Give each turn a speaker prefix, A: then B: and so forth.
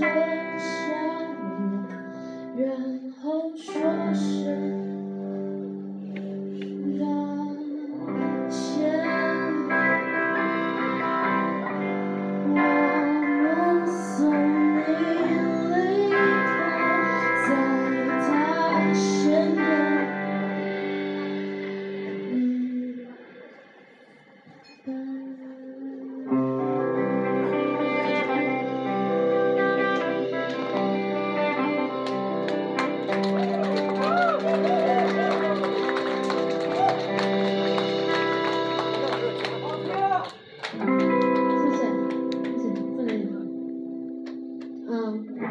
A: Christmas.